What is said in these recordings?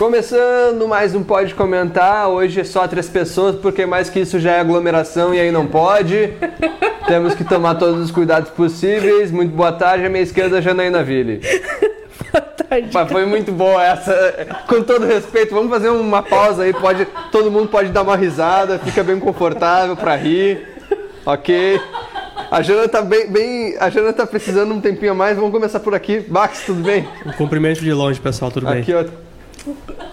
Começando mais um Pode Comentar. Hoje é só três pessoas, porque mais que isso já é aglomeração e aí não pode. Temos que tomar todos os cuidados possíveis. Muito boa tarde, à minha esquerda, Janaína Ville. Boa tarde. Pá, Foi muito boa essa. Com todo respeito, vamos fazer uma pausa aí. Pode, todo mundo pode dar uma risada, fica bem confortável pra rir. Ok? A Jana tá bem, bem. A Jana tá precisando um tempinho a mais. Vamos começar por aqui. Bax, tudo bem? Um cumprimento de longe, pessoal, tudo bem? Aqui, ó.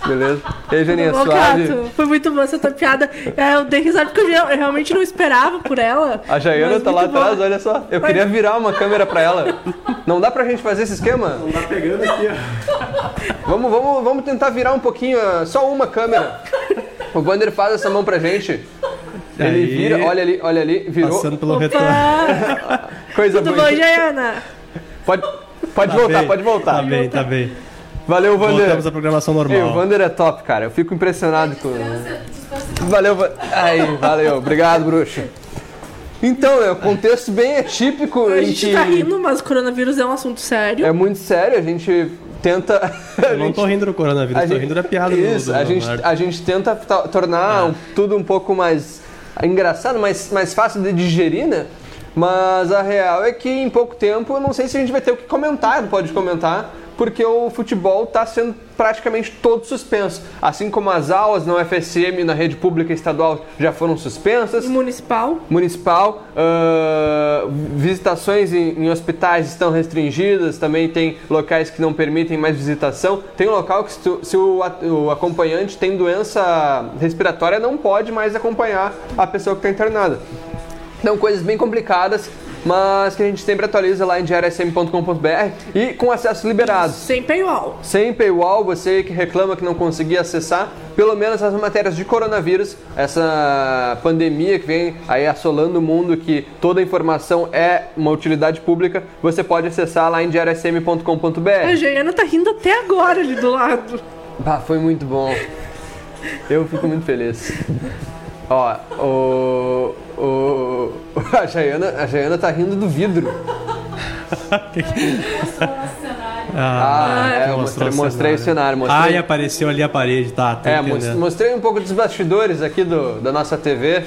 Beleza? E aí, Janinha, Ô, suave? Cato, foi muito boa essa tua piada. É, eu dei risada porque eu, real- eu realmente não esperava por ela. A Jaiana mas tá lá atrás, olha só. Eu queria virar uma câmera pra ela. Não dá pra gente fazer esse esquema? Tá pegando aqui, ó. Vamos, vamos, vamos tentar virar um pouquinho, ó, só uma câmera. O Wander faz essa mão pra gente. Ele Aí. vira, olha ali, olha ali, virou. Passando pelo retorno. Opa! Coisa Tudo boa. bom, Jaiana? Pode, pode Tá voltar, bem, pode voltar. Tá bem, tá bem. Valeu, Wander. Voltamos à programação Ei, o normal. Wander é top, cara. Eu fico impressionado com. Valeu, Va- aí, valeu. Obrigado, bruxo. Então, é um contexto bem atípico A gente que tá rindo, mas o coronavírus é um assunto sério. é muito sério. A gente tenta. a Eu não gente- tô rindo do coronavírus, a tô gente- rindo da piada do- Isso, do, a, gente, a gente tenta to- tornar um- tudo um pouco mais engraçado, mais, mais fácil de digerir, né? Mas a real é que em pouco tempo eu não sei se a gente vai ter o que comentar, não pode comentar, porque o futebol está sendo praticamente todo suspenso. Assim como as aulas na UFSM, na rede pública e estadual já foram suspensas, Municipal. municipal, ah, visitações em, em hospitais estão restringidas, também tem locais que não permitem mais visitação. Tem um local que se, tu- se o, o acompanhante tem doença respiratória, não pode mais acompanhar a pessoa que está internada. Então, coisas bem complicadas, mas que a gente sempre atualiza lá em diariosm.com.br e com acesso liberado. Sem paywall. Sem paywall, você que reclama que não conseguia acessar, pelo menos as matérias de coronavírus, essa pandemia que vem aí assolando o mundo, que toda informação é uma utilidade pública, você pode acessar lá em A diariosm.com.br. Jaiana tá rindo até agora ali do lado. Ah, foi muito bom. Eu fico muito feliz. Ó, o. o a, Jaiana, a Jaiana tá rindo do vidro. Ah, é, eu mostrei, mostrei o cenário. Mostrei, Ah, e apareceu ali a parede, tá, tô É, entendendo. mostrei um pouco dos bastidores aqui do, da nossa TV,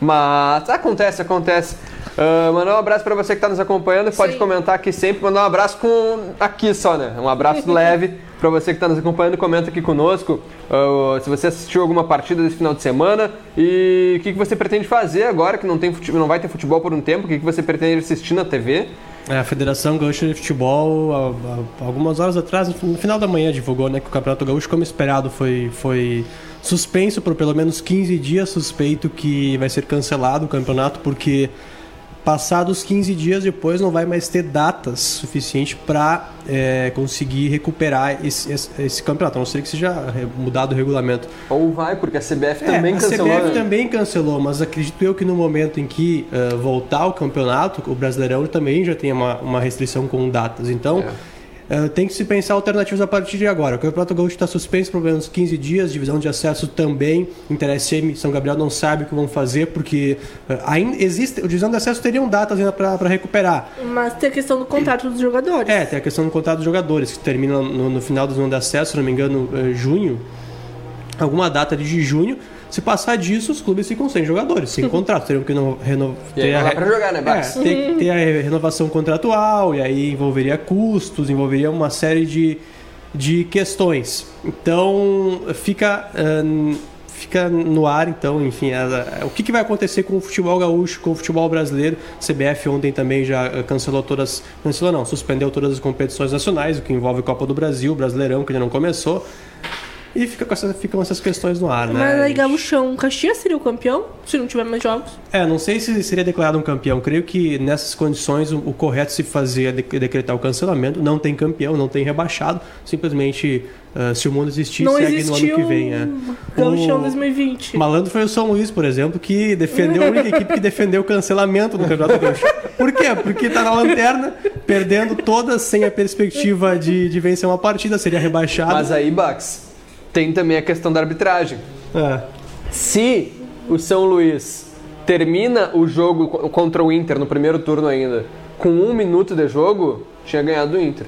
mas acontece, acontece. Ah, mandar um abraço pra você que tá nos acompanhando, pode Sim. comentar aqui sempre, mandar um abraço com aqui só, né? Um abraço leve pra você que tá nos acompanhando, comenta aqui conosco ah, se você assistiu alguma partida desse final de semana e o que, que você pretende fazer agora que não, tem fute- não vai ter futebol por um tempo, o que, que você pretende assistir na TV. É, a Federação Gaúcha de Futebol, há- há algumas horas atrás, no final da manhã, divulgou né, que o Campeonato Gaúcho, como esperado, foi, foi suspenso por pelo menos 15 dias. Suspeito que vai ser cancelado o campeonato, porque passados 15 dias depois não vai mais ter datas suficientes para conseguir recuperar esse, esse, esse campeonato, a não ser que seja mudado o regulamento. Ou vai, porque a CBF também é, cancelou. A CBF né? também cancelou, mas acredito eu que no momento em que eh, voltar o campeonato, o Brasileirão também já tem uma, uma restrição com datas. Então, eh, tem que se pensar alternativas a partir de agora. O Campeonato Gaúcho está suspenso por pelo menos 15 dias, divisão de acesso também. Inter SM São Gabriel não sabe o que vão fazer, porque eh, ainda existe. O divisão de acesso teriam datas ainda para recuperar. Mas tem a questão do contrato dos jogadores. É, tem a questão do contrato dos jogadores, que termina no, no final do zona de acesso, se não me engano, eh, junho. Alguma data de junho. Se passar disso, os clubes ficam sem jogadores, sem contrato. Teriam que no- reno- E aí ter não a pra jogar, né, Bax? É, ter, ter a renovação contratual, e aí envolveria custos, envolveria uma série de, de questões. Então, fica. ahn, Fica no ar, então, enfim, a- a- o que, que vai acontecer com o futebol gaúcho, com o futebol brasileiro? A CBF ontem também já eh, cancelou todas, cancelou não, suspendeu todas as competições nacionais, o que envolve Copa do Brasil, Brasileirão, que ainda não começou. E fica com essa- ficam essas questões no ar, né? Mas aí? Gaúchão, Caxias seria o campeão, se não tiver mais jogos. É, não sei se seria declarado um campeão. Creio que nessas condições o, o correto se fazer é de- decretar o cancelamento. Não tem campeão, não tem rebaixado. Simplesmente, ah, se o mundo existir, não segue no ano que vem. É. Gaúchão O- 2020. Malandro foi o São Luís, por exemplo, que defendeu a única equipe que defendeu o cancelamento do Campeonato Gaúcho. Por quê? Porque tá na lanterna, perdendo todas sem a perspectiva de, de vencer uma partida, seria rebaixado. Mas aí, Bax, tem também a questão da arbitragem. É. Se o São Luís termina o jogo co- contra o Inter no primeiro turno ainda com um minuto de jogo, tinha ganhado o Inter.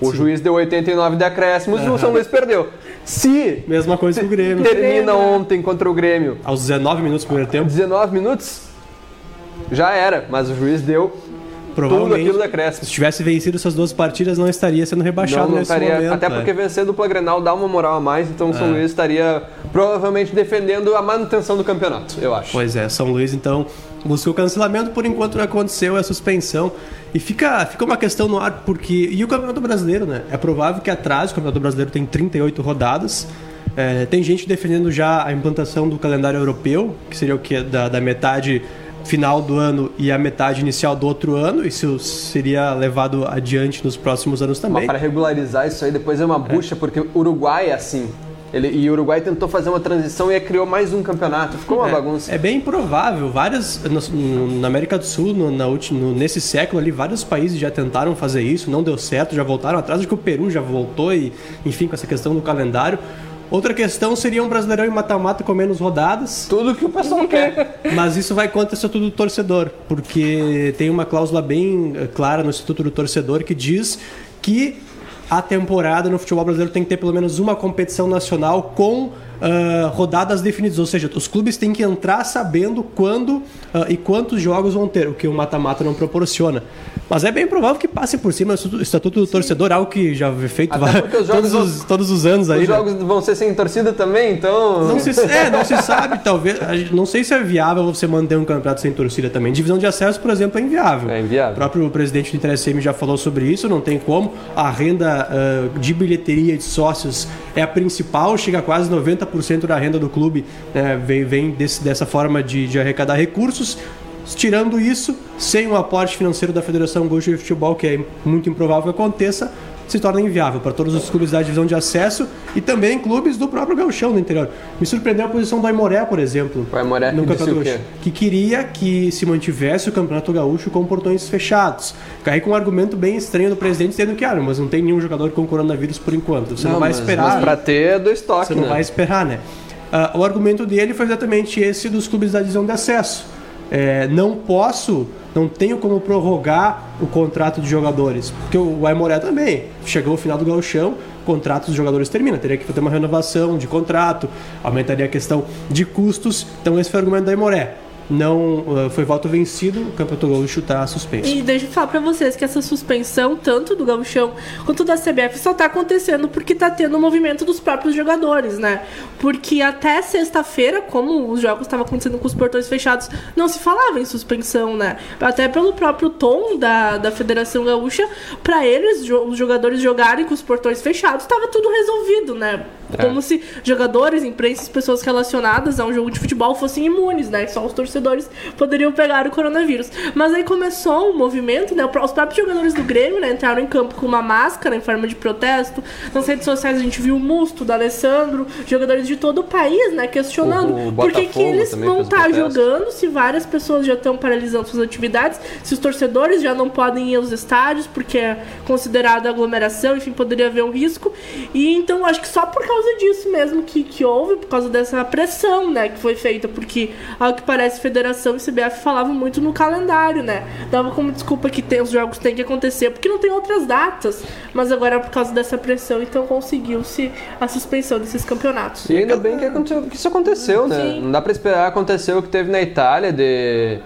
O Sim. juiz deu 89 de acréscimos e o São Luís perdeu. Se Mesma coisa que o Grêmio. termina ontem contra o Grêmio Aos 19 minutos do primeiro tempo, 19 minutos, já era, mas o juiz deu tudo aquilo se tivesse vencido essas duas partidas, não estaria sendo rebaixado Não, não nesse estaria, momento. até é. porque vencer dupla Grenal dá uma moral a mais, então o São Luís estaria provavelmente defendendo a manutenção do campeonato, eu acho. Pois é, São Luís então buscou o cancelamento, por enquanto não aconteceu, é suspensão. E fica, fica uma questão no ar, porque. E o Campeonato Brasileiro, né? É provável que atrás o Campeonato Brasileiro tem 38 rodadas. É, tem gente defendendo já a implantação do calendário europeu, que seria o que? Da, da metade final do ano e a metade inicial do outro ano. Isso seria levado adiante nos próximos anos Mas também. para regularizar isso aí depois é uma bucha, porque o Uruguai é assim. Ele, e o Uruguai tentou fazer uma transição e criou mais um campeonato. Ficou uma bagunça. É bem provável. Várias no- na América do Sul, no, na no- nesse século ali, vários países já tentaram fazer isso, não deu certo, já voltaram atrás. Acho que o Peru já voltou e, enfim, com essa questão do calendário. Outra questão seria um brasileirão em mata-mata com menos rodadas. Tudo que o pessoal quer. Mas isso vai contra o Estatuto do Torcedor, porque tem uma cláusula bem eh, clara no Estatuto do Torcedor que diz que a temporada no futebol brasileiro tem que ter pelo menos uma competição nacional com ah, rodadas definidas, ou seja, os clubes têm que entrar sabendo quando ah, e quantos jogos vão ter, o que o mata-mata não proporciona. Mas é bem provável que passe por cima do Estatuto do Torcedor, algo que já foi feito Até va- porque os todos, os, todos os anos aí. Os né? jogos vão ser sem torcida também, então. Não se, é, não se sabe, talvez. Não sei se é viável você manter um campeonato sem torcida também. Divisão de acesso, por exemplo, é inviável. É inviável. O próprio presidente do Interesse já falou sobre isso, não tem como. A renda ah, de bilheteria de sócios é a principal, chega a quase 90% da renda do clube, né, vem, vem desse- dessa forma de, de arrecadar recursos. Tirando isso, sem o aporte financeiro da Federação Gaúcha de Futebol, que é muito improvável que aconteça, se torna inviável para todos os clubes da divisão de acesso e também clubes do próprio gauchão do interior. Me surpreendeu a posição do Aimoré, por exemplo, O Aimoré no Campeonato? Gaúcho, que queria que se mantivesse o Campeonato Gaúcho com portões fechados. Caí com um argumento bem estranho do presidente, dizendo que, ah, mas não tem nenhum jogador com coronavírus por enquanto. Você não, vai mas- esperar. Mas pra ter é do estoque, Você não né? vai esperar, né? Ah, o argumento dele foi exatamente esse dos clubes da divisão de acesso. É, não posso, não tenho como prorrogar o contrato de jogadores. Porque o Aimoré também chegou o final do gauchão, o contrato dos jogadores termina. Teria que ter uma renovação de contrato, aumentaria a questão de custos. Então esse foi o argumento do Aimoré. Não ah, foi voto vencido, o Campeonato Gaúcho está suspenso. E deixa eu falar pra vocês que essa suspensão, tanto do Gauchão quanto da CBF, só tá acontecendo porque tá tendo o movimento dos próprios jogadores, né? Porque até sexta-feira, como os jogos estavam acontecendo com os portões fechados, não se falava em suspensão, né? Até pelo próprio tom da, da Federação Gaúcha, pra eles, os jogadores jogarem com os portões fechados, tava tudo resolvido, né? É. Como se jogadores, imprensa, pessoas relacionadas a um jogo de futebol fossem imunes, né? Só os torcedores poderiam pegar o coronavírus. Mas aí começou um movimento, né? Os próprios jogadores do Grêmio né, entraram em campo com uma máscara em forma de protesto. Nas redes sociais a gente viu o Musto, da Alessandro, jogadores de todo o país, né? Questionando O- o por que, que eles vão fez estar jogando se várias pessoas já estão paralisando suas atividades, se os torcedores já não podem ir aos estádios porque é considerado aglomeração, enfim, poderia haver um risco. E então acho que só por causa disso mesmo que, que houve, por causa dessa pressão, né, que foi feita, porque ao que parece Federação e CBF falavam muito no calendário, né? Dava como desculpa que tem, os jogos têm que acontecer porque não tem outras datas, mas agora por causa dessa pressão, então conseguiu-se a suspensão desses campeonatos. E ainda bem que, aconteceu- que isso aconteceu, né? Sim. Não dá pra esperar acontecer o que teve na Itália de,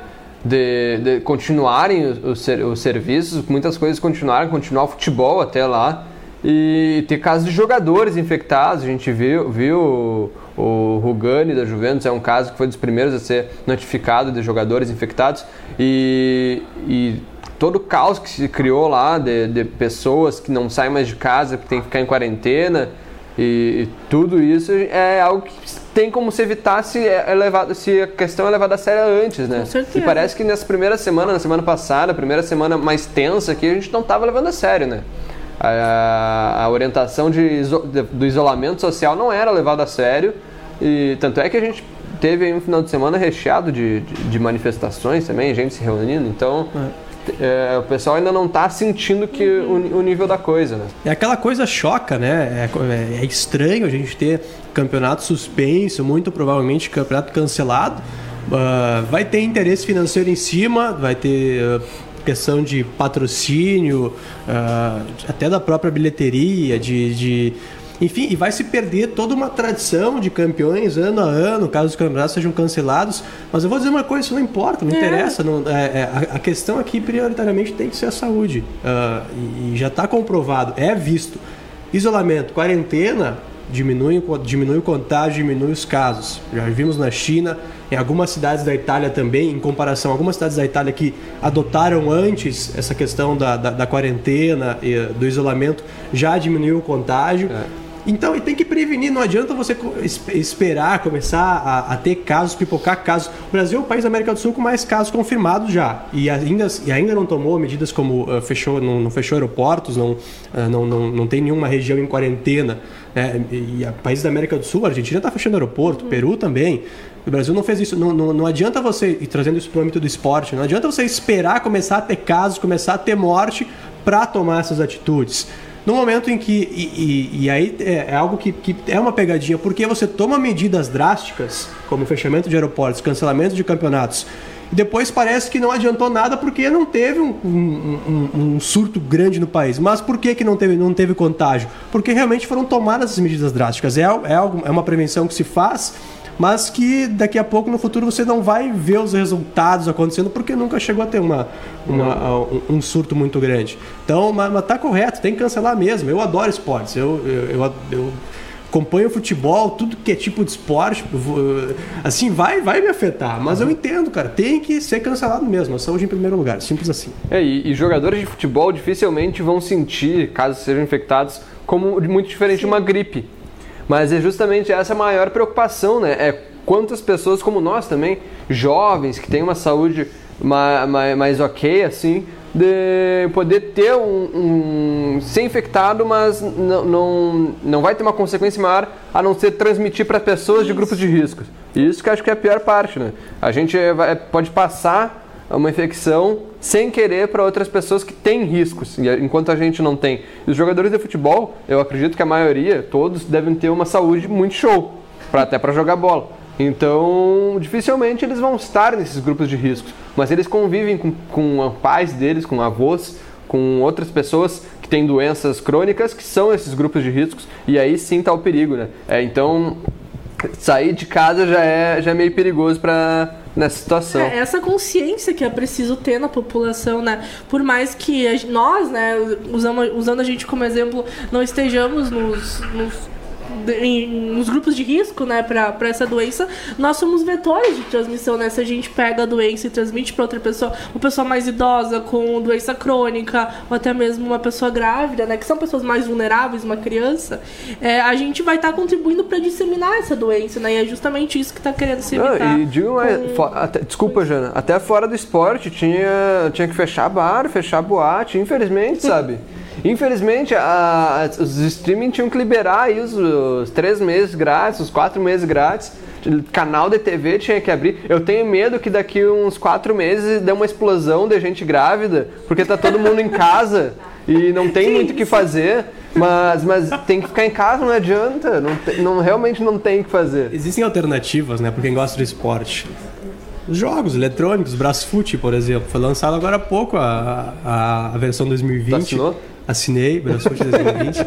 de, de continuarem os, os, ser- os serviços, muitas coisas continuaram, continuar o futebol até lá. E ter casos de jogadores infectados, a gente viu, viu o, o Rugani da Juventus, é um caso que foi dos primeiros a ser notificado de jogadores infectados. E, e todo o caos que se criou lá de, de pessoas que não saem mais de casa, que tem que ficar em quarentena. E, e tudo isso é algo que tem como se evitar se, é levado, se a questão é levada a sério antes, né? Com certeza. E parece que nessa primeira semana, na semana passada, a primeira semana mais tensa aqui, a gente não estava levando a sério, né? A, a orientação de, do isolamento social não era levada a sério. E tanto é que a gente teve um final de semana recheado de, de, de manifestações também, gente se reunindo. Então, é, o pessoal ainda não está sentindo que o, o nível da coisa, né? É aquela coisa choca, né? É, é- é estranho a gente ter campeonato suspenso, muito provavelmente campeonato cancelado. Ah, vai ter interesse financeiro em cima, vai ter ah, questão de patrocínio, uh, até da própria bilheteria, de, de enfim, e vai se perder toda uma tradição de campeões ano a ano, caso os campeonatos sejam cancelados. Mas eu vou dizer uma coisa, isso não importa, não é. interessa. Não, é, é, a, a, questão aqui, prioritariamente, tem que ser a saúde. Uh, e, e, já está comprovado, é visto. Isolamento, quarentena, diminui, diminui o contágio, diminui os casos. Já vimos na China, em algumas cidades da Itália também, em comparação algumas cidades da Itália que adotaram antes essa questão da, da, da quarentena, e, do isolamento, já diminuiu o contágio. É. Então, e tem que prevenir, não adianta você esperar começar a, a, ter casos, pipocar casos. O Brasil é o país da América do Sul com mais casos confirmados já. E ainda, e ainda não tomou medidas como uh, fechou, não, não, fechou aeroportos, não, uh, não, não, não tem nenhuma região em quarentena. Né? E, e países da América do Sul, a Argentina está fechando aeroporto, Peru também. O Brasil não fez isso. Não, não, não adianta você, e trazendo isso para o âmbito do esporte, não adianta você esperar começar a ter casos, começar a ter morte para tomar essas atitudes. No momento em que. E, e, e aí é, é, algo que, que é uma pegadinha, porque você toma medidas drásticas, como fechamento de aeroportos, cancelamento de campeonatos, e depois parece que não adiantou nada porque não teve um, um, um, um, surto grande no país. Mas por que, que não, teve, não teve contágio? Porque realmente foram tomadas as medidas drásticas. É, é, algo, é uma prevenção que se faz mas que daqui a pouco no futuro você não vai ver os resultados acontecendo porque nunca chegou a ter uma, uma um, surto muito grande. Então, mas, mas tá correto, tem que cancelar mesmo. Eu adoro esportes, eu, eu, eu, eu acompanho futebol, tudo que é tipo de esporte, assim, vai, vai me afetar. Mas eu entendo, cara, tem que ser cancelado mesmo. A saúde em primeiro lugar, simples assim. É, e, e jogadores de futebol dificilmente vão sentir, caso sejam infectados, como muito diferente Sim. de uma gripe. Mas é justamente essa a maior preocupação, né? É quantas pessoas como nós também, jovens, que têm uma saúde mais, mais, mais ok, assim, de poder ter um, um ser infectado, mas não, não, não vai ter uma consequência maior a não ser transmitir para pessoas de grupos de riscos. Isso que acho que é a pior parte, né? A gente vai, pode passar uma infecção sem querer para outras pessoas que têm riscos, enquanto a gente não tem. E os jogadores de futebol, eu acredito que a maioria, todos, devem ter uma saúde muito show, pra, até para jogar bola. Então, dificilmente eles vão estar nesses grupos de riscos, mas eles convivem com, com pais deles, com avós, com outras pessoas que têm doenças crônicas, que são esses grupos de riscos, e aí sim está o perigo, né? É, então, sair de casa já é, já é meio perigoso para nessa situação. É, essa consciência que é preciso ter na população, né? Por mais que a, nós, né, usando, usando a gente como exemplo, não estejamos nos, nos em, nos grupos de risco, né, para essa doença, nós somos vetores de transmissão, né? Se a gente pega a doença e transmite para outra pessoa, uma pessoa mais idosa com doença crônica, ou até mesmo uma pessoa grávida, né, que são pessoas mais vulneráveis, uma criança, é, a gente vai estar tá contribuindo para disseminar essa doença, né? E é justamente isso que está querendo se evitar. Não, e digo com... até, desculpa, Jana, até fora do esporte tinha, tinha que fechar bar, fechar boate, infelizmente, sabe? Infelizmente, a, a, os streaming tinham que liberar aí os, os, três meses grátis, os quatro meses grátis. Canal de TV tinha que abrir. Eu tenho medo que daqui uns quatro meses dê uma explosão de gente grávida, porque tá todo mundo em casa e não tem muito o que fazer. Mas, mas tem que ficar em casa, não adianta. Não, não, realmente não tem o que fazer. Existem alternativas, né, para quem gosta de esporte. Os jogos eletrônicos, Brasfoot, por exemplo, foi lançado agora há pouco a, a, a versão 2020. Assinou? Assinei, Brasfoot 2020.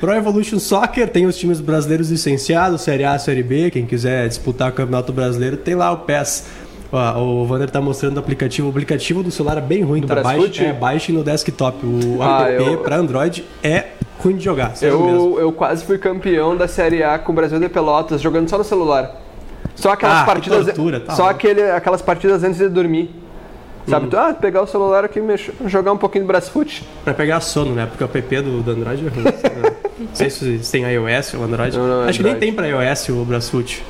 Pro Evolution Soccer tem os times brasileiros licenciados, Série A, Série B. Quem quiser disputar o Campeonato Brasileiro, tem lá o PES. Ó, o Vander tá mostrando o aplicativo. O aplicativo do celular é bem ruim, do tá? Baixe, é, baixe no desktop. O ah, app eu... para Android é ruim de jogar. Eu, eu quase fui campeão da Série A com o Brasil de Pelotas, jogando só no celular. Só aquelas ah, partidas. Tortura, tá só aquele, aquelas partidas antes de dormir. Sabe? Hum. Tu, ah, pegar o celular aqui e jogar um pouquinho do Brasfoot. Pra pegar sono, né? Porque o app do, do Android é ruim. não sei se tem iOS ou Android. Não, não, Acho Android. que nem tem pra iOS o Brasfoot.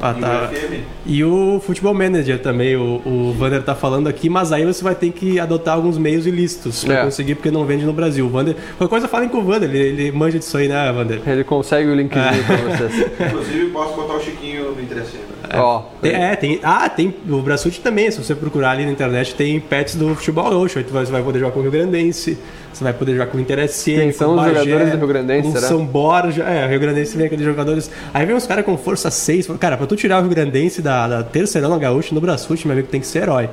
Ah, tá. E o Futebol Manager também, o, o Vander tá falando aqui, mas aí você vai ter que adotar alguns meios ilícitos pra é. conseguir, porque não vende no Brasil. O Vander, qualquer coisa falem com o Vander, ele, ele manja disso aí, né, Vander? Ele consegue o linkzinho é. pra vocês. Inclusive, posso botar o Chiquinho no Interessante. É, oh, tem, é, tem. Ah, tem. O Brasfoot também, se você procurar ali na internet, tem pets do futebol roxo. Aí você vai poder jogar com o Rio Grandense. Você vai poder jogar com o Interesse. Quem são os Bagé, jogadores do Rio Grande com será? São Borja. É, o Rio Grandense vem aqueles jogadores. Aí vem uns caras com força 6. Cara, pra tu tirar o Rio Grandense da, da terceirão na gaúcha no Brasfoot, meu amigo, tem que ser herói.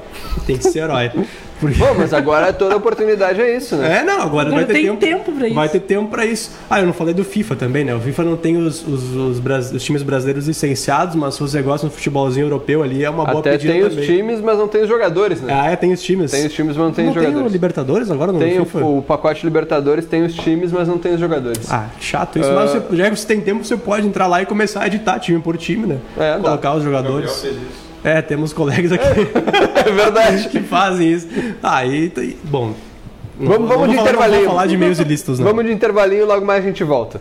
Tem que ser herói. Bom, mas agora toda oportunidade é isso, né? É, não, agora, Agora vai ter tem tempo, tempo pra isso. Vai ter tempo pra isso. Ah, eu não falei do FIFA também, né? O FIFA não tem os, os, os, bras- os times brasileiros licenciados, mas se você gosta do futebolzinho europeu ali, é uma boa Até pedida tem os também. times, mas não tem os jogadores, né? Ah, é, tem os times. Tem os times, mas não tem não os tem o jogadores. Libertadores agora no Tem o, FIFA? o pacote Libertadores, tem os times, mas não tem os jogadores. Ah, chato isso. Mas você, já que você tem tempo, você pode entrar lá e começar a editar time por time, né? É, dá. Colocar os Gabriel jogadores. fez isso. É, temos colegas aqui É verdade. que fazem isso. Aí, tá- bom. Vamos- vamos não de falar- Não intervalinho. vou falar de meios ilícitos, não. Vamos de intervalinho, logo mais a gente volta.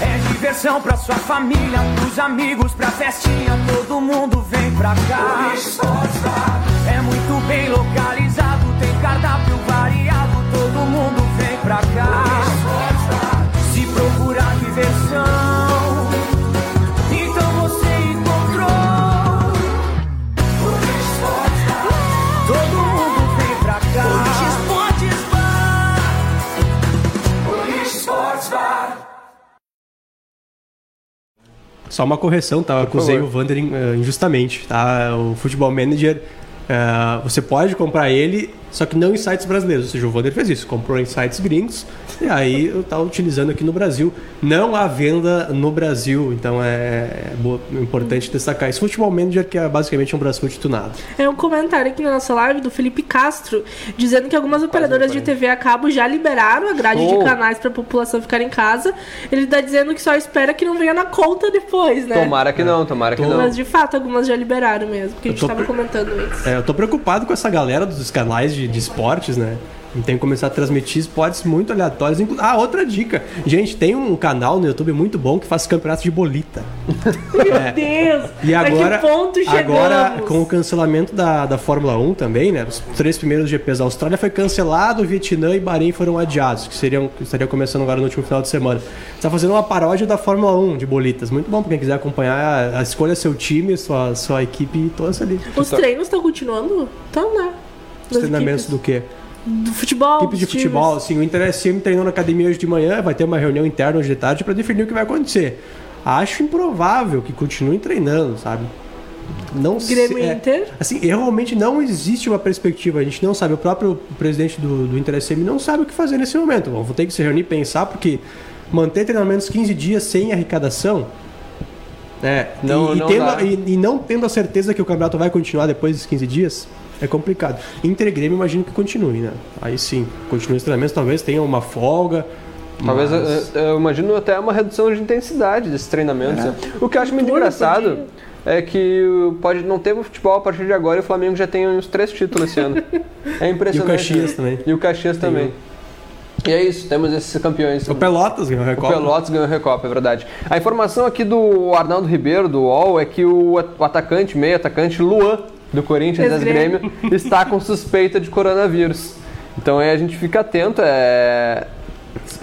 É diversão pra sua família, pros amigos, pra festinha, todo mundo vem pra cá. É muito bem localizado, tem cardápio variado, todo mundo vem pra cá. Só uma correção, tá? Eu acusei o Vander eh, injustamente, tá? O Futebol Manager, eh, você pode comprar ele, só que não em sites brasileiros. Ou seja, o Vander fez isso, comprou em sites gringos e aí eu tava utilizando aqui no Brasil. Não há venda no Brasil, então é, é boa- é importante destacar isso. Futebol Manager, que é basicamente um Brasfoot tunado. É um comentário aqui na nossa live do Felipe Castro, dizendo que algumas operadoras de TV a cabo já liberaram a grade Oh. de canais para a população ficar em casa. Ele tá dizendo que só espera que não venha na conta depois, né? Tomara que não, tomara que não. Mas de fato, algumas já liberaram mesmo, porque a gente tô tava pre- comentando antes. É, eu tô preocupado com essa galera dos canais de, de esportes, né? Tem que começar a transmitir esportes muito aleatórios. Ah, outra dica. Gente, tem um canal no YouTube muito bom que faz campeonato de bolita. Meu Deus! E a agora, que ponto chegamos? agora com o cancelamento da, da Fórmula 1 também, né? Os três primeiros GPs da Austrália foi cancelado, Vietnã e Bahrein foram adiados, que seriam que estariam começando agora no último final de semana. Está fazendo uma paródia da Fórmula 1 de bolitas. Muito bom para quem quiser acompanhar. A, escolha seu time, sua, sua equipe e torça ali. Os treinos estão continuando? Estão, né? Os treinamentos do quê? do futebol. Equipe de futebol, assim, o Inter SM treinou na academia hoje de manhã, vai ter uma reunião interna hoje de tarde para definir o que vai acontecer. Acho improvável que continuem treinando, sabe? Não Grêmio se- é, Inter? Assim, realmente não existe uma perspectiva, a gente não sabe, o próprio presidente do, do Inter SM não sabe o que fazer nesse momento. Vão ter que se reunir e pensar, porque manter treinamentos 15 dias sem arrecadação. É, Não- e, e não tendo, e, e não tendo a certeza que o campeonato vai continuar depois dos 15 dias, é complicado. Inter e Grêmio, imagino que continue, né? Aí sim, continue os treinamentos, talvez tenha uma folga. Talvez, mas- eu, eu imagino até uma redução de intensidade desses treinamentos. É. né? O que eu acho muito Tudo engraçado podia. é que pode não ter futebol a partir de agora e o Flamengo já tem uns três títulos esse ano. É impressionante. E o Caxias né? também. E o Caxias também. E é isso, temos esses campeões. O Pelotas ganhou a O Recopa. Pelotas ganhou a Recopa, é verdade. A informação aqui do Arnaldo Ribeiro, do UOL, é que o, o atacante, meio atacante, Luan, do Corinthians Ex-Grêmio. ex-Grêmio, está com suspeita de coronavírus. Então aí a gente fica atento, é...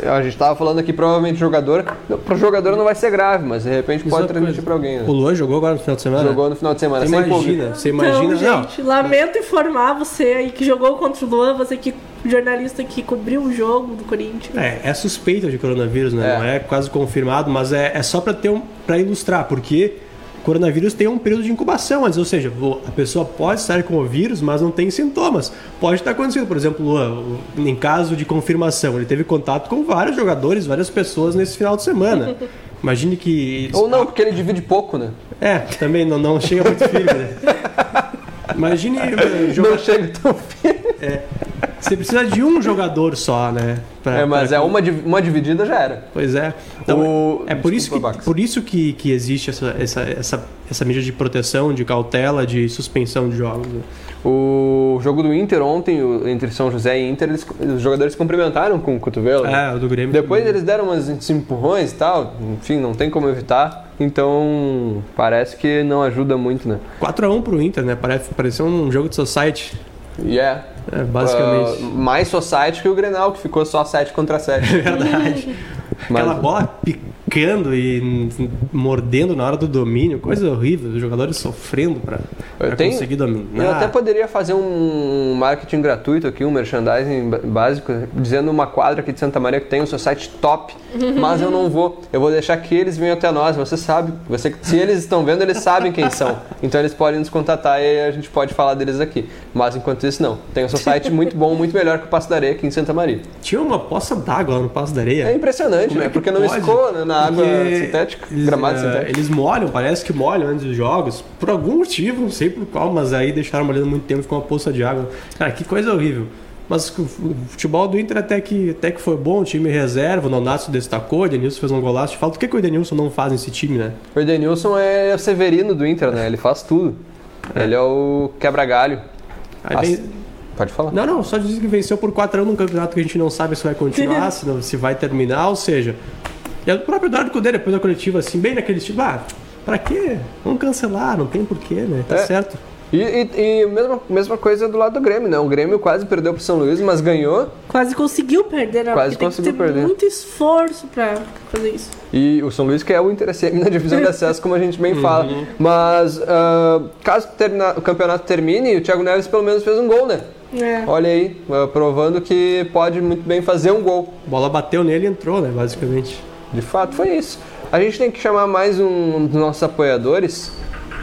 A gente estava falando aqui, provavelmente jogador. Para o jogador não vai ser grave, mas de repente Isso pode transmitir para alguém. né? O Luan jogou agora no final de semana? Jogou no final de semana, Você sem imagina, você imagina. Então, não, gente, lamento informar você aí que jogou contra o Luan, você que jornalista que cobriu o jogo do Corinthians. É, é suspeita de coronavírus, né? É. Não é quase confirmado, mas é, é só para ter um, para ilustrar, porque coronavírus tem um período de incubação antes, ou seja, a pessoa pode estar com o vírus, mas não tem sintomas. Pode estar acontecendo, por exemplo, em caso de confirmação, ele teve contato com vários jogadores, várias pessoas nesse final de semana. Imagine que Ou não, porque ele divide pouco, né? é, também não, não chega muito firme, né? Imagine jogar- Não chega tão você precisa de um jogador só, né? pra- É, mas pra- é uma, uma dividida já era. Pois é. Então, O- é por isso, que, Desculpa, por isso que, que existe essa, essa, essa, essa medida de proteção, de cautela, de suspensão de jogos. né? O jogo do Inter ontem, entre São José e Inter, eles- os jogadores se cumprimentaram com o cotovelo. É, o do Grêmio. Depois eles deram umas empurrões e tal, enfim, não tem como evitar. Então, parece que não ajuda muito, né? 4x1 pro Inter, né? Parece, pareceu um jogo de society. E é. É, basicamente. ah, mais society que o Grenal, que ficou só 7 contra 7. Verdade. Aquela bola pi- quicando e mordendo na hora do domínio, coisa horrível, os jogadores sofrendo pra, pra tenho- conseguir dominar. Eu até poderia fazer um marketing gratuito aqui, um merchandising básico, dizendo uma quadra aqui de Santa Maria que tem o seu site top, mas eu não vou. Eu vou deixar que eles venham até nós. Você sabe, você, se eles estão vendo, eles sabem quem são. Então eles podem nos contatar e a gente pode falar deles aqui. Mas enquanto isso, não. Tem o seu site muito bom, muito melhor que o Passo da Areia aqui em Santa Maria. Tinha uma poça d'água lá no Passo da Areia. É impressionante, É né? que Porque não escoa né, na água sintética, eles, gramado eh, sintético. Eles molham, parece que molham antes dos jogos. Por algum motivo, não sei por qual, mas aí deixaram molhando muito tempo com uma poça de água. Cara, que coisa horrível. Mas o fu- o futebol do Inter até que, até que foi bom, o time reserva, o Nonato destacou, o Edenilson fez um golaço. Falo, o que, que o Edenilson não faz nesse time, né? O Edenilson é o Severino do Inter, né? Ele faz tudo. Ele é o quebra-galho. Ah, vem- Pode falar. Não, não, só dizer que venceu por 4x1 num campeonato que a gente não sabe se vai continuar, se, não- se vai terminar, ou seja. E o próprio Eduardo Cudê, depois da coletiva, assim, bem naquele estilo, ah, pra quê? Vamos cancelar, não tem porquê, né? Tá É. certo. E, e, e mesma, mesma coisa do lado do Grêmio, né? O Grêmio quase perdeu pro São Luís, mas ganhou. Quase conseguiu perder, né? Quase conseguiu tem que ter perder. muito esforço pra fazer isso. E o São Luís que é o interessante na divisão de acesso, como a gente bem fala. Mas ah, caso termina- o campeonato termine, o Thiago Neves pelo menos fez um gol, né? É. Olha aí, ah, provando que pode muito bem fazer um gol. A bola bateu nele e entrou, né, basicamente. De fato, foi isso. A gente tem que chamar mais um dos nossos apoiadores.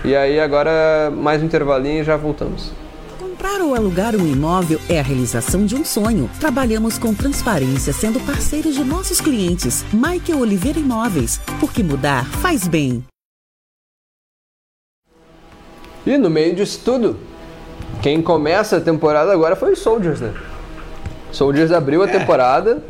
E aí agora mais um intervalinho e já voltamos. Comprar ou alugar um imóvel é a realização de um sonho. Trabalhamos com transparência, sendo parceiros de nossos clientes. Michael Oliveira Imóveis, porque mudar faz bem. E no meio disso tudo, quem começa a temporada agora foi o Soldiers, né? Soldiers abriu a temporada,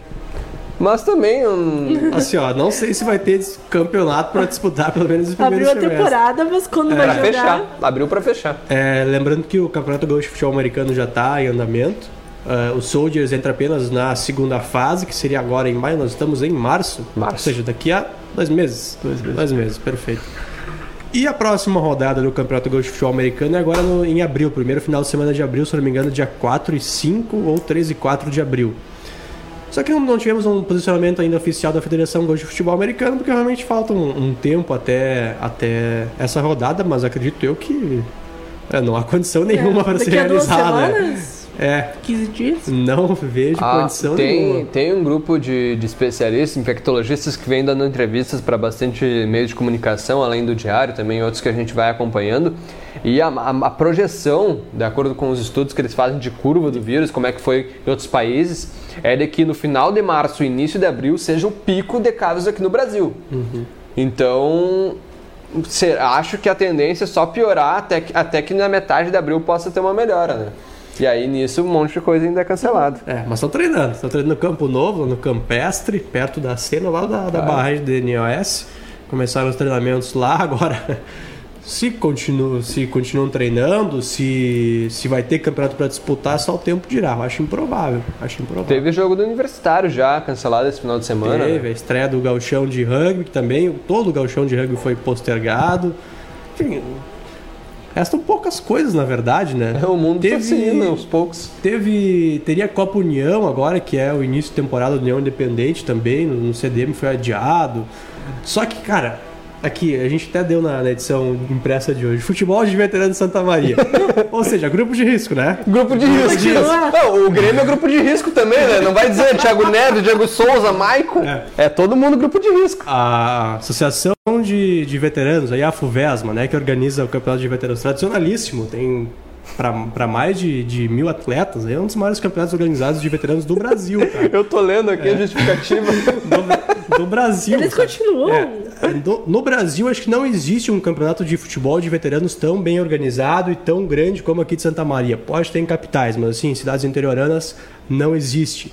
mas também um, Assim, ó, não sei se vai ter campeonato pra disputar pelo menos os primeiros Abriu a temporada, mas quando vai pra jogar... fechar. Abriu pra fechar. É, lembrando que o Campeonato Gaúcho de Futebol Americano já está em andamento. É, o Soldiers entra apenas na segunda fase, que seria agora em maio. Nós estamos em março. Março. Ou seja, daqui a dois meses. Dois meses. perfeito. E a próxima rodada do Campeonato Gaúcho de Futebol Americano é agora no- em abril. Primeiro final de semana de abril, se não me engano, dia 4 e 5 ou 3 e 4 de abril. Só que não, não tivemos um posicionamento ainda oficial da Federação Gaúcha de Futebol Americano, porque realmente falta um, um tempo até, até essa rodada, mas acredito eu que é, não há condição nenhuma para ser realizada. semanas, É, 15 dias. não vejo Ah, condição tem, nenhuma. tem um grupo de, de especialistas, infectologistas, que vem dando entrevistas para bastante meios de comunicação, além do diário, também outros que a gente vai acompanhando. E a, a- a projeção, de acordo com os estudos que eles fazem de curva do vírus, como é que foi em outros países, é de que no final de março início de abril seja o pico de casos aqui no Brasil. Então, se- acho que a tendência é só piorar até que, até que na metade de abril possa ter uma melhora, né? E aí nisso um monte de coisa ainda é cancelado. É, mas estão treinando. Estão treinando no Campo Novo, no Campestre, perto da cena lá da, da barragem de NOS. Começaram os treinamentos lá, agora se continuam, se continuam treinando, se, se vai ter campeonato para disputar, só o tempo dirá. Eu acho improvável. Acho improvável. Teve jogo do Universitário já cancelado esse final de semana. né? Teve a estreia do gauchão de rugby, que também todo o gauchão de rugby foi postergado. Enfim, restam poucas coisas, na verdade, né? O mundo Teve- tá seguindo aos poucos. Teve. Teria Copa União agora, que é o início de temporada do União Independente também, no, no CDM foi adiado. Só que, cara, aqui, a gente até deu na, na edição impressa de hoje. Futebol de veterano de Santa Maria. Ou seja, grupo de risco, né? Grupo de risco. Continua. Não, o Grêmio é grupo de risco também, né? Não vai dizer Thiago Neves, Diego Souza, Maicon. É. É. todo mundo grupo de risco. A Associação de, de Veteranos, a IAFUVESMA, né, que organiza o Campeonato de Veteranos tradicionalíssimo, tem para mais de, de mil atletas, é um dos maiores campeonatos organizados de veteranos do Brasil, cara. Eu tô lendo aqui a justificativa. do, do Brasil. Eles cara. continuam. É, no, no Brasil, acho que não existe um campeonato de futebol de veteranos tão bem organizado e tão grande como aqui de Santa Maria. Pode ter em capitais, mas assim, em cidades interioranas não existe.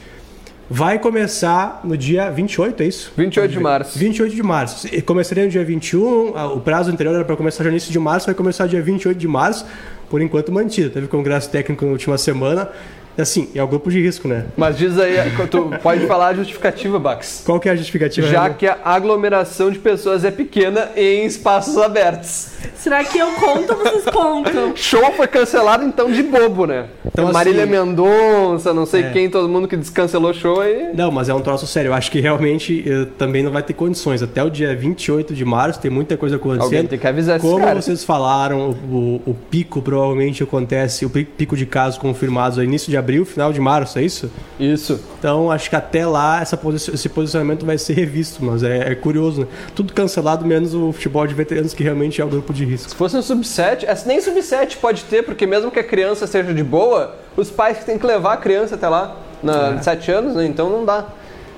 Vai começar no dia 28, é isso? 28 de março. 28 de março. E Começaria no dia 21, ah, o prazo anterior era para começar no início de março, vai começar dia 28 de março, por enquanto mantido. Teve congresso técnico na última semana Assim, é o grupo de risco, né? Mas diz aí, tu pode falar a justificativa, Bax. Qual que é a justificativa? Já Renan? que a aglomeração de pessoas é pequena e em espaços abertos. Será que eu conto ou vocês contam? Show foi cancelado então de bobo, né? Então, Marília assim, Mendonça, não sei é. quem, todo mundo que descancelou show aí. Não, mas é um troço sério. Eu acho que realmente eh, também não vai ter condições. Até o dia 28 de março tem muita coisa acontecendo. Alguém tem que avisar esses Como vocês falaram, o, o pico provavelmente acontece, o pi- pico de casos confirmados no início de abril, final de março, é isso? Isso. Então acho que até lá essa posi- esse posicionamento vai ser revisto, mas é, é curioso, né? Tudo cancelado, menos o futebol de veteranos, que realmente é o grupo de risco. Se fosse um sub-7, essa- nem sub-7 pode ter, porque mesmo que a criança seja de boa, os pais têm que levar a criança até lá, na, de 7 anos, né? Então não dá.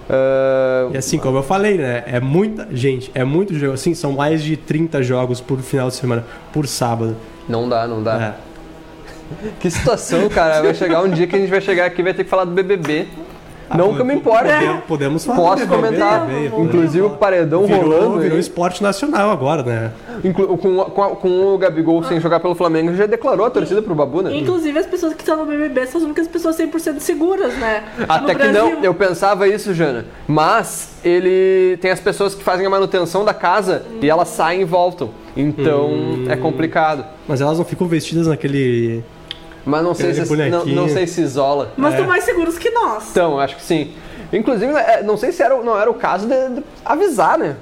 Ah, E assim, como eu falei, né? É muita gente, é muito jogo. Assim, são mais de 30 jogos por final de semana, por sábado. não dá, não dá. É. Que situação, cara. Vai chegar um dia que a gente vai chegar aqui e vai ter que falar do BBB. não que eu me importe. Podemos, podemos falar. Posso ver comentar. ver. Inclusive o paredão Virou, rolando. virou esporte nacional agora, né? Inclu- com, com, com o Gabigol sem jogar pelo Flamengo, já declarou a torcida pro Babu, né? Inclusive, as pessoas que estão no BBB são as únicas pessoas 100% seguras, né? Até no que Brasil. não, eu pensava isso, Jana. Mas ele tem as pessoas que fazem a manutenção da casa e elas saem e voltam. Então Hum. é complicado. Mas elas não ficam vestidas naquele. Mas não sei, Aquele se, não, não sei se isola. Mas É. estão mais seguros que nós. Então, acho que sim. Inclusive, é, não sei se era, não era o caso de, de avisar, né?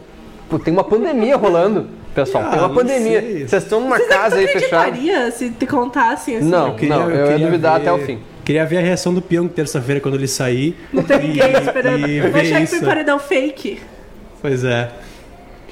Pô, tem uma pandemia rolando, pessoal. tem Ah, uma não pandemia. Vocês estão numa Vocês casa aí fechada. acreditaria se te contassem assim? Não, não, eu, ia queria duvidar ver- até o fim. Queria ver a reação do Pyong terça-feira quando ele sair. Não tem ninguém esperando. Vai ver achar que isso. foi paredão fake. Pois é.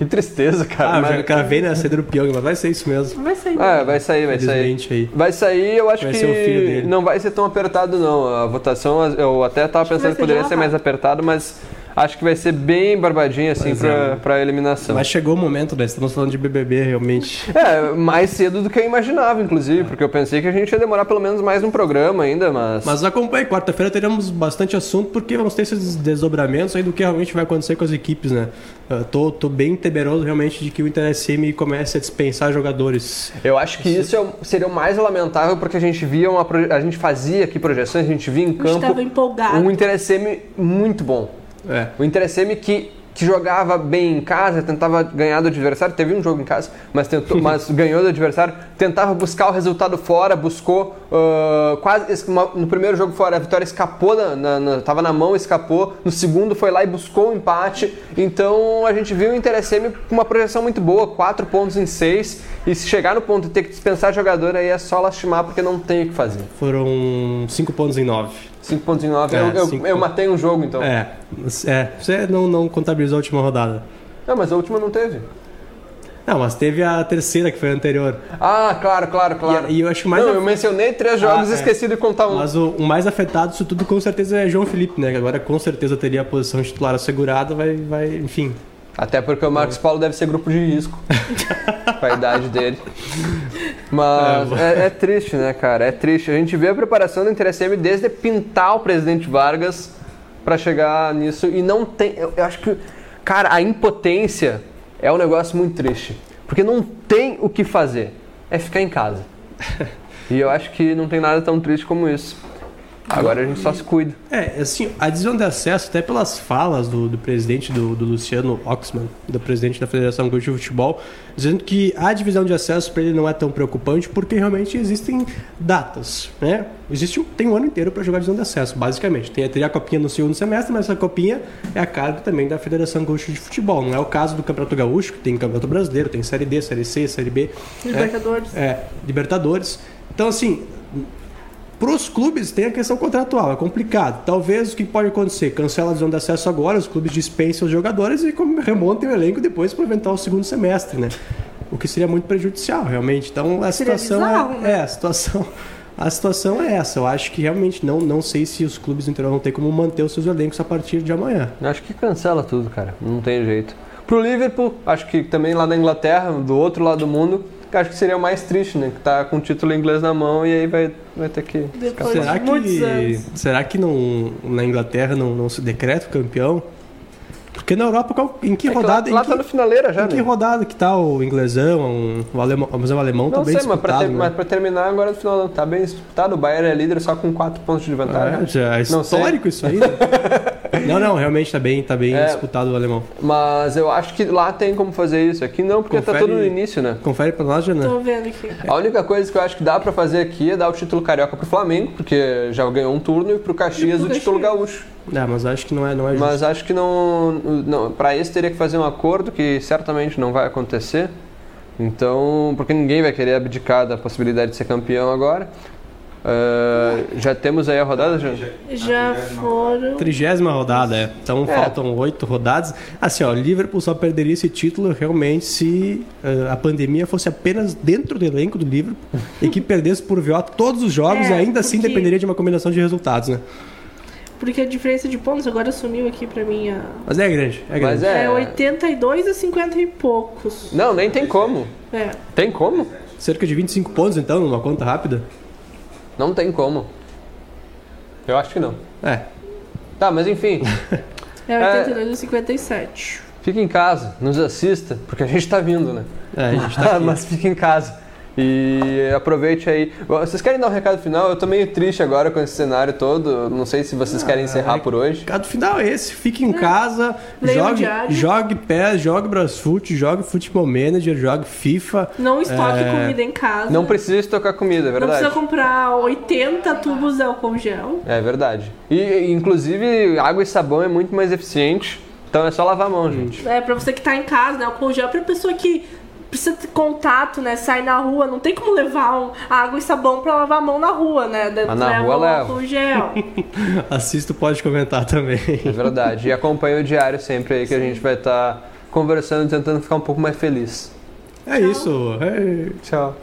Que tristeza, cara. Ah, mas- já o cara veio na saída do Pyong, mas vai ser isso mesmo. Vai sair. Ah, vai sair, vai sair. Aí. Vai sair, eu acho Vai que ser o filho dele. não vai ser tão apertado não. A votação, eu até tava que pensando que ser poderia ser mais apertado, mas acho que vai ser bem barbadinho assim pra, é. pra eliminação. Mas chegou o momento, né? Estamos falando de BBB realmente. É, mais cedo do que eu imaginava, inclusive, porque eu pensei que a gente ia demorar pelo menos mais um programa ainda, mas... Mas acompanhe, quarta-feira teremos bastante assunto porque vamos ter esses desdobramentos aí do que realmente vai acontecer com as equipes, né? Eu tô, tô bem temeroso realmente de que o Inter SM comece a dispensar jogadores. Eu acho que isso é o- seria o mais lamentável porque a gente via uma a gente fazia aqui projeções, a gente via em A gente campo tava empolgado. um Inter SM muito bom. É. O Inter SM que, que jogava bem em casa, tentava ganhar do adversário, teve um jogo em casa, mas, tentou, mas ganhou do adversário, tentava buscar o resultado fora, buscou ah, quase no primeiro jogo fora a vitória escapou, na, na- na- tava na mão, escapou, no segundo foi lá e buscou o empate, então a gente viu o Inter SM com uma projeção muito boa, 4 pontos em 6, e se chegar no ponto de ter que dispensar jogador aí é só lastimar porque não tem o que fazer. Foram cinco pontos em nove. 5 pontos em 9, É, eu, eu, cinco eu pontos. matei um jogo então. É, é. Você não, não contabilizou a última rodada. Não, mas a última não teve. Não, mas teve a terceira que foi a anterior. Ah, claro, claro, claro. E- e eu acho mais Não, a- eu mencionei três jogos e Ah, é. esqueci de contar um. Mas o, o mais afetado disso tudo com certeza é João Felipe, né? Que agora com certeza teria a posição titular assegurada, vai, vai enfim. Até porque o Marcos Paulo deve ser grupo de risco. com a idade dele. Mas é, é triste, né, cara? É triste. A gente vê a preparação do Inter SM desde pintar o presidente Vargas pra chegar nisso e não tem. Eu, eu acho que, cara, a impotência é um negócio muito triste. Porque não tem o que fazer. É ficar em casa. E eu acho que não tem nada tão triste como isso. Agora a gente só se cuida. É, assim, a divisão de acesso, até pelas falas do, do presidente do, do Luciano Oxman, do presidente da Federação Gaúcha de Futebol, dizendo que a divisão de acesso para ele não é tão preocupante porque realmente existem datas, né? Existe tem um ano inteiro para jogar a divisão de acesso, basicamente. Tem, teria a copinha no segundo semestre, mas essa copinha é a cargo também da Federação Gaúcha de Futebol. Não é o caso do Campeonato Gaúcho, que tem Campeonato Brasileiro, tem Série D, Série C, Série B. né? Libertadores. É, Libertadores. Então, assim, para os clubes tem a questão contratual, é complicado. Talvez o que pode acontecer, cancela a divisão de acesso agora, os clubes dispensam os jogadores e remontem o elenco depois para inventar o segundo semestre, né? O que seria muito prejudicial, realmente. Então a Seria situação bizarro, é, né? é, a situação a situação é essa. Eu acho que realmente não não sei se os clubes do interior vão ter como manter os seus elencos a partir de amanhã. Acho que cancela tudo, cara. Não tem jeito. Pro Liverpool, acho que também lá na Inglaterra, do outro lado do mundo, que acho que seria o mais triste, né? Que tá com o título inglês na mão e aí vai, vai ter que. Depois Será de que anos. será que não, na Inglaterra não, não se decreta o campeão? Porque na Europa, qual- em que É que rodada. lá, lá em que, tá no finaleira já, em que né? rodada que tá o inglesão, um, o alemão, o museu alemão tá Não bem sei, mas pra, disputado. ter- né? mas pra terminar agora no final tá bem disputado. O Bayern é líder só com 4 pontos de vantagem. É, já é Não sei. histórico isso aí. né? não, não, realmente tá bem, tá bem É. disputado o alemão. Mas eu acho que lá tem como fazer isso. Aqui não, porque tá Confere- tudo no início, né? Confere pra nós, Jana. Tô vendo aqui. A única coisa que eu acho que dá pra fazer aqui é dar o título carioca pro Flamengo, porque já ganhou um turno, e pro Caxias E o pro título Caxias. gaúcho. Ah, mas acho que não é, não é justo. Mas acho que não, não. Pra esse teria que fazer um acordo que certamente não vai acontecer. Então, porque ninguém vai querer abdicar da possibilidade de ser campeão agora. Ah, já temos aí a rodada, já? Já foram. Trigésima rodada, é. Então É. faltam oito rodadas. Assim, ó, o Liverpool só perderia esse título realmente se eh, a pandemia fosse apenas dentro do elenco do Liverpool e que perdesse por VO todos os jogos É, e ainda assim porque- dependeria de uma combinação de resultados, né? Porque a diferença de pontos agora sumiu aqui pra mim. a- Mas é grande, é grande. Mas é. É 82 a 50 e poucos. Não, nem tem como. É. Tem como? Cerca de 25 pontos, então, numa conta rápida. Não tem como. Eu acho que não. É. Tá, mas enfim, É 82 a 57. fique em casa, nos assista, porque a gente tá vindo, né? É, a gente tá aqui. mas fique em casa. E aproveite aí. Vocês querem dar um recado final? Eu tô meio triste agora com esse cenário todo. Não sei se vocês querem encerrar por hoje. O recado final é esse. Fique em casa, Leia o jogue, jogue PES, jogue Brasfoot, jogue Futebol Manager, jogue FIFA. Não estoque É. comida em casa. Não precisa estocar comida, é Não precisa verdade. comprar 80 tubos de álcool gel. É verdade. E, inclusive, água e sabão é muito mais eficiente. Então é só lavar a mão, gente. É, pra você que tá em casa, né? Álcool gel é pra pessoa que precisa ter contato, né? Sai na rua, não tem como levar um, água e sabão pra lavar a mão na rua, né? Mas tu na leva rua leva. gel. Assisto, pode comentar também. É verdade. E acompanha o diário sempre aí que a gente vai estar conversando, tentando ficar um pouco mais feliz. É isso. É. Tchau.